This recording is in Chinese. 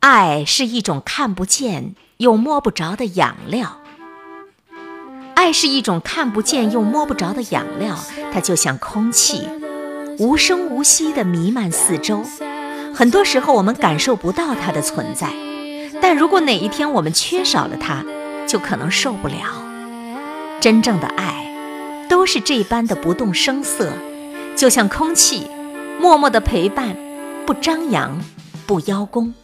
爱是一种看不见又摸不着的养料。爱是一种看不见又摸不着的养料它就像空气无声无息地弥漫四周。很多时候我们感受不到它的存在但如果哪一天我们缺少了它就可能受不了。真正的爱都是这般的不动声色就像空气默默的陪伴不张扬不邀功。